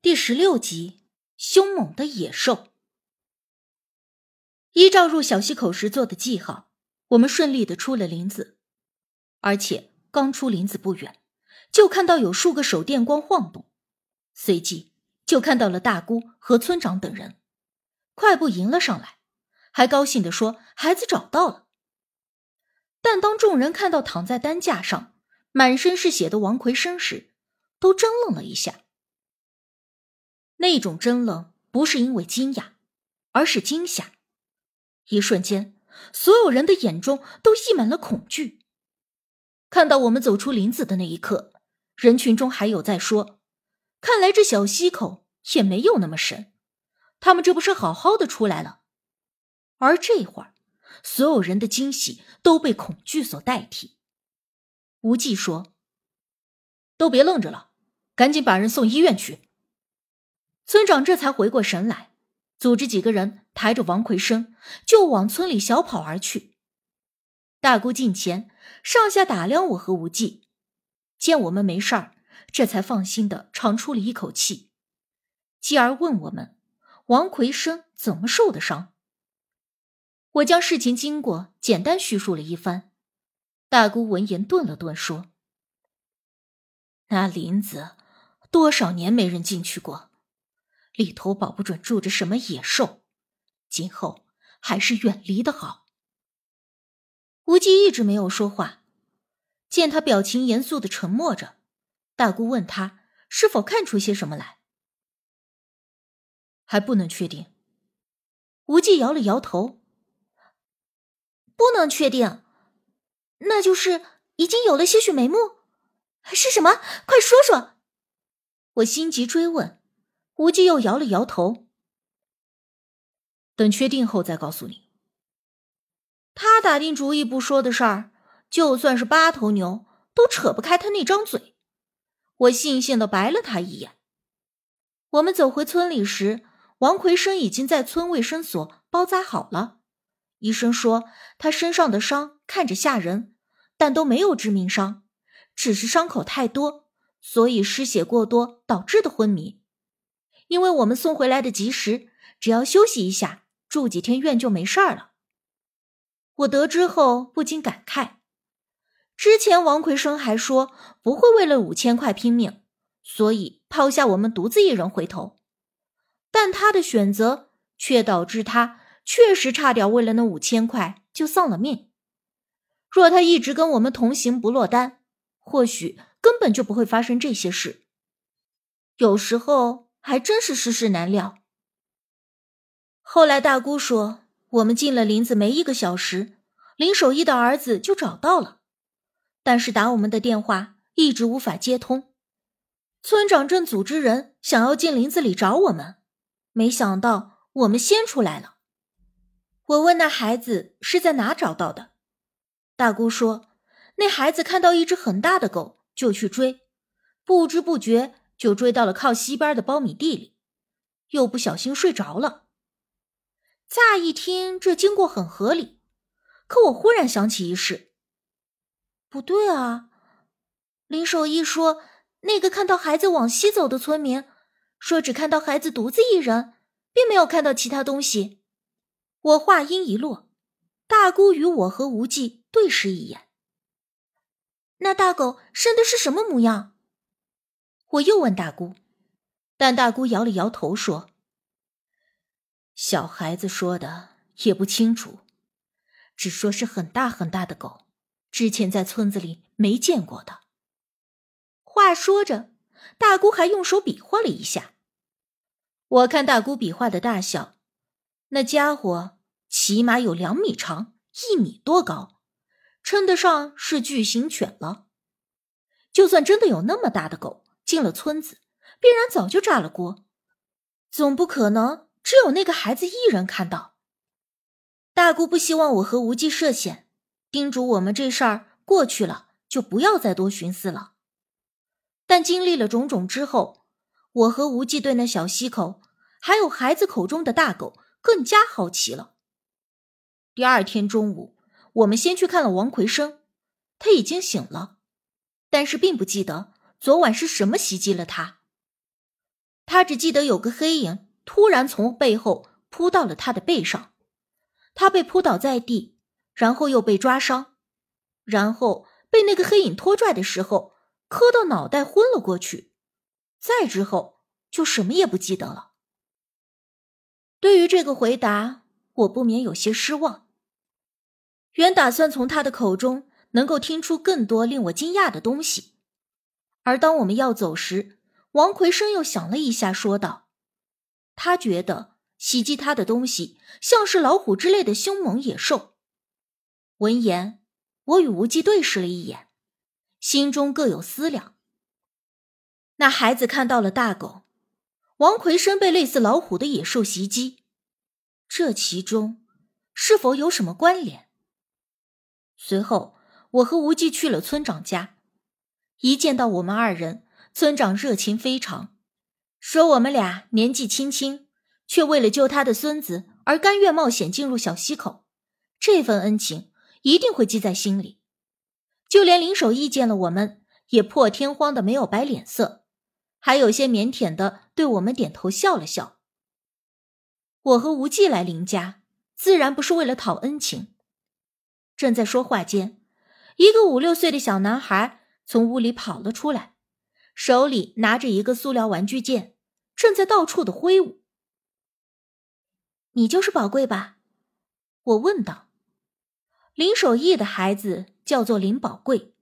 第十六集：凶猛的野兽。依照入小溪口时做的记号，我们顺利的出了林子，而且刚出林子不远，就看到有数个手电光晃动，随即就看到了大姑和村长等人，快步迎了上来，还高兴的说：“孩子找到了。”但当众人看到躺在担架上、满身是血的王奎生时，都怔愣了一下。那种怔愣不是因为惊讶，而是惊吓。一瞬间，所有人的眼中都溢满了恐惧。看到我们走出林子的那一刻，人群中还有在说：“看来这小溪口也没有那么神，他们这不是好好的出来了？”而这会儿，所有人的惊喜都被恐惧所代替。无忌说：“都别愣着了，赶紧把人送医院去。”村长这才回过神来，组织几个人抬着王奎生就往村里小跑而去。大姑近前上下打量我和无忌，见我们没事儿，这才放心的长出了一口气，继而问我们：“王奎生怎么受的伤？”我将事情经过简单叙述了一番。大姑闻言顿了顿，说：“那林子多少年没人进去过。”里头保不准住着什么野兽，今后还是远离的好。无忌一直没有说话，见他表情严肃的沉默着，大姑问他是否看出些什么来，还不能确定。无忌摇了摇头，不能确定，那就是已经有了些许眉目，是什么？快说说！我心急追问。无忌又摇了摇头，等确定后再告诉你。他打定主意不说的事儿，就算是八头牛都扯不开他那张嘴。我悻悻的白了他一眼。我们走回村里时，王奎生已经在村卫生所包扎好了。医生说他身上的伤看着吓人，但都没有致命伤，只是伤口太多，所以失血过多导致的昏迷。因为我们送回来的及时，只要休息一下，住几天院就没事儿了。我得知后不禁感慨：之前王奎生还说不会为了五千块拼命，所以抛下我们独自一人回头，但他的选择却导致他确实差点为了那五千块就丧了命。若他一直跟我们同行不落单，或许根本就不会发生这些事。有时候。还真是世事难料。后来大姑说，我们进了林子没一个小时，林守义的儿子就找到了，但是打我们的电话一直无法接通。村长正组织人想要进林子里找我们，没想到我们先出来了。我问那孩子是在哪找到的，大姑说，那孩子看到一只很大的狗就去追，不知不觉。就追到了靠西边的苞米地里，又不小心睡着了。乍一听这经过很合理，可我忽然想起一事，不对啊！林守义说，那个看到孩子往西走的村民说，只看到孩子独自一人，并没有看到其他东西。我话音一落，大姑与我和无忌对视一眼。那大狗生的是什么模样？我又问大姑，但大姑摇了摇头说：“小孩子说的也不清楚，只说是很大很大的狗，之前在村子里没见过的。”话说着，大姑还用手比划了一下。我看大姑比划的大小，那家伙起码有两米长，一米多高，称得上是巨型犬了。就算真的有那么大的狗，进了村子，必然早就炸了锅，总不可能只有那个孩子一人看到。大姑不希望我和无忌涉险，叮嘱我们这事儿过去了就不要再多寻思了。但经历了种种之后，我和无忌对那小溪口还有孩子口中的大狗更加好奇了。第二天中午，我们先去看了王奎生，他已经醒了，但是并不记得。昨晚是什么袭击了他？他只记得有个黑影突然从背后扑到了他的背上，他被扑倒在地，然后又被抓伤，然后被那个黑影拖拽的时候磕到脑袋昏了过去，再之后就什么也不记得了。对于这个回答，我不免有些失望。原打算从他的口中能够听出更多令我惊讶的东西，而当我们要走时，王奎生又想了一下，说道：“他觉得袭击他的东西像是老虎之类的凶猛野兽。”闻言，我与无忌对视了一眼，心中各有思量。那孩子看到了大狗，王奎生被类似老虎的野兽袭击，这其中是否有什么关联？随后，我和无忌去了村长家。一见到我们二人，村长热情非常，说我们俩年纪轻轻，却为了救他的孙子而甘愿冒险进入小溪口，这份恩情一定会记在心里。就连林守义见了我们，也破天荒的没有摆脸色，还有些腼腆的对我们点头笑了笑。我和无忌来林家，自然不是为了讨恩情。正在说话间，一个五六岁的小男孩从屋里跑了出来，手里拿着一个塑料玩具剑，正在到处的挥舞。你就是宝贵吧？我问道。林守义的孩子叫做林宝贵，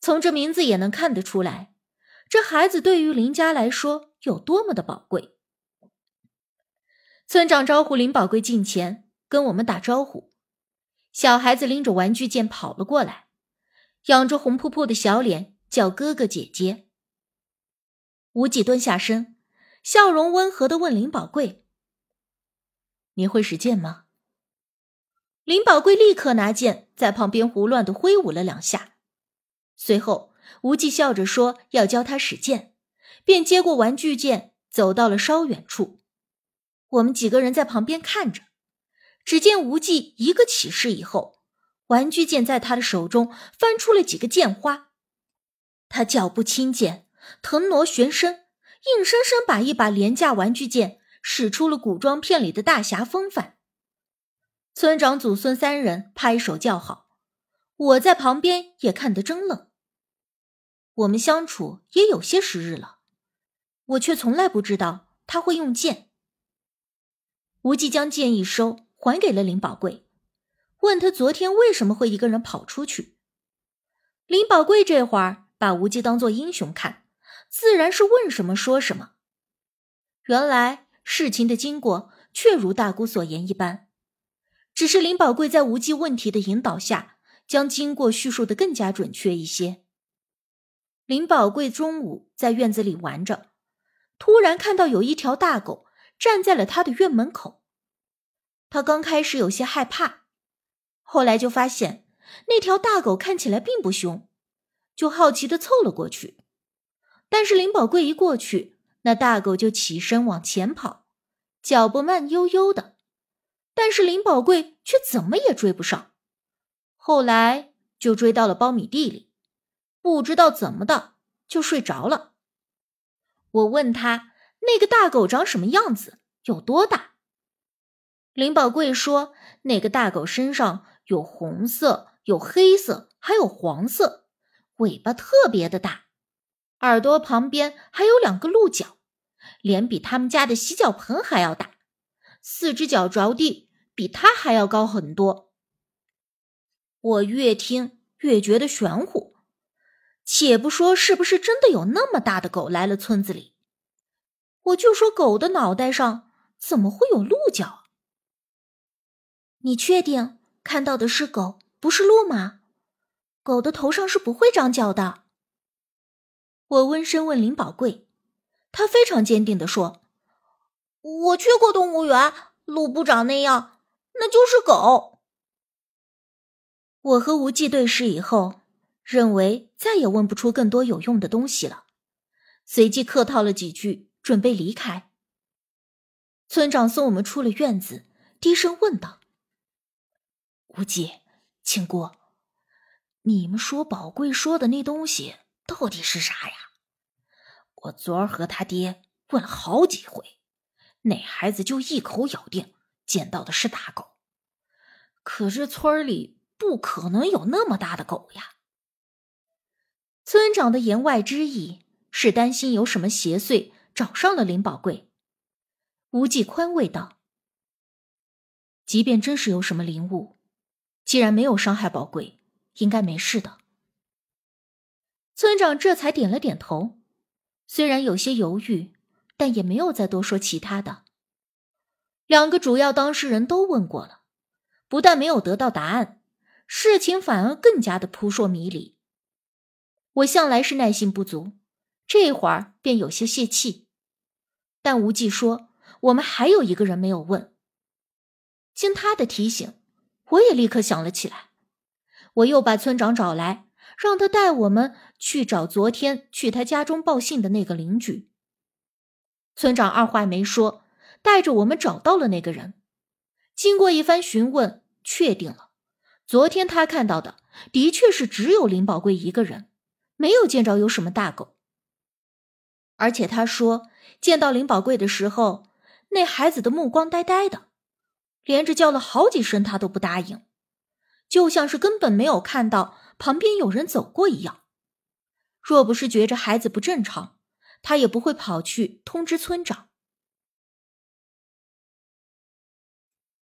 从这名字也能看得出来，这孩子对于林家来说有多么的宝贵。村长招呼林宝贵近前，跟我们打招呼。小孩子拎着玩具剑跑了过来，仰着红扑扑的小脸叫哥哥姐姐。无忌蹲下身，笑容温和的问林宝贵：“你会使剑吗？”林宝贵立刻拿剑在旁边胡乱的挥舞了两下，随后无忌笑着说要教他使剑，便接过玩具剑走到了稍远处。我们几个人在旁边看着。只见无忌一个起势以后，玩具剑在他的手中翻出了几个剑花。他脚步轻剑，腾挪旋身，硬生生把一把廉价玩具剑使出了古装片里的大侠风范。村长、祖孙三人拍手叫好，我在旁边也看得怔愣。我们相处也有些时日了，我却从来不知道他会用剑。无忌将剑一收。还给了林宝贵，问他昨天为什么会一个人跑出去。林宝贵这会儿把无忌当做英雄看，自然是问什么说什么。原来事情的经过确如大姑所言一般，只是林宝贵在无忌问题的引导下，将经过叙述的更加准确一些。林宝贵中午在院子里玩着，突然看到有一条大狗站在了他的院门口。他刚开始有些害怕，后来就发现那条大狗看起来并不凶，就好奇的凑了过去。但是林宝贵一过去，那大狗就起身往前跑，脚步慢悠悠的。但是林宝贵却怎么也追不上，后来就追到了苞米地里，不知道怎么的就睡着了。我问他那个大狗长什么样子，有多大？林宝贵说：“那个大狗身上有红色、有黑色，还有黄色，尾巴特别的大，耳朵旁边还有两个鹿角，脸比他们家的洗脚盆还要大，四只脚着地比它还要高很多。”我越听越觉得玄乎，且不说是不是真的有那么大的狗来了村子里，我就说狗的脑袋上怎么会有鹿角？你确定看到的是狗，不是鹿吗？狗的头上是不会长角的。我温声问林宝贵，他非常坚定的说：“我去过动物园，鹿不长那样，那就是狗。”我和无忌对视以后，认为再也问不出更多有用的东西了，随即客套了几句，准备离开。村长送我们出了院子，低声问道。无忌，庆姑，你们说宝贵说的那东西到底是啥呀？我昨儿和他爹问了好几回，那孩子就一口咬定见到的是大狗。可是村里不可能有那么大的狗呀。村长的言外之意是担心有什么邪祟找上了林宝贵。无忌宽慰道：“即便真是有什么灵物，既然没有伤害宝贵，应该没事的。”村长这才点了点头，虽然有些犹豫，但也没有再多说其他的。两个主要当事人都问过了，不但没有得到答案，事情反而更加的扑朔迷离。我向来是耐心不足，这会儿便有些泄气，但无忌说。我们还有一个人没有问。经他的提醒，我也立刻想了起来。我又把村长找来，让他带我们去找昨天去他家中报信的那个邻居。村长二话没说，带着我们找到了那个人。经过一番询问，确定了，昨天他看到的的确是只有林宝贵一个人，没有见着有什么大狗。而且他说，见到林宝贵的时候。那孩子的目光呆呆的，连着叫了好几声，他都不答应，就像是根本没有看到旁边有人走过一样。若不是觉着孩子不正常，他也不会跑去通知村长。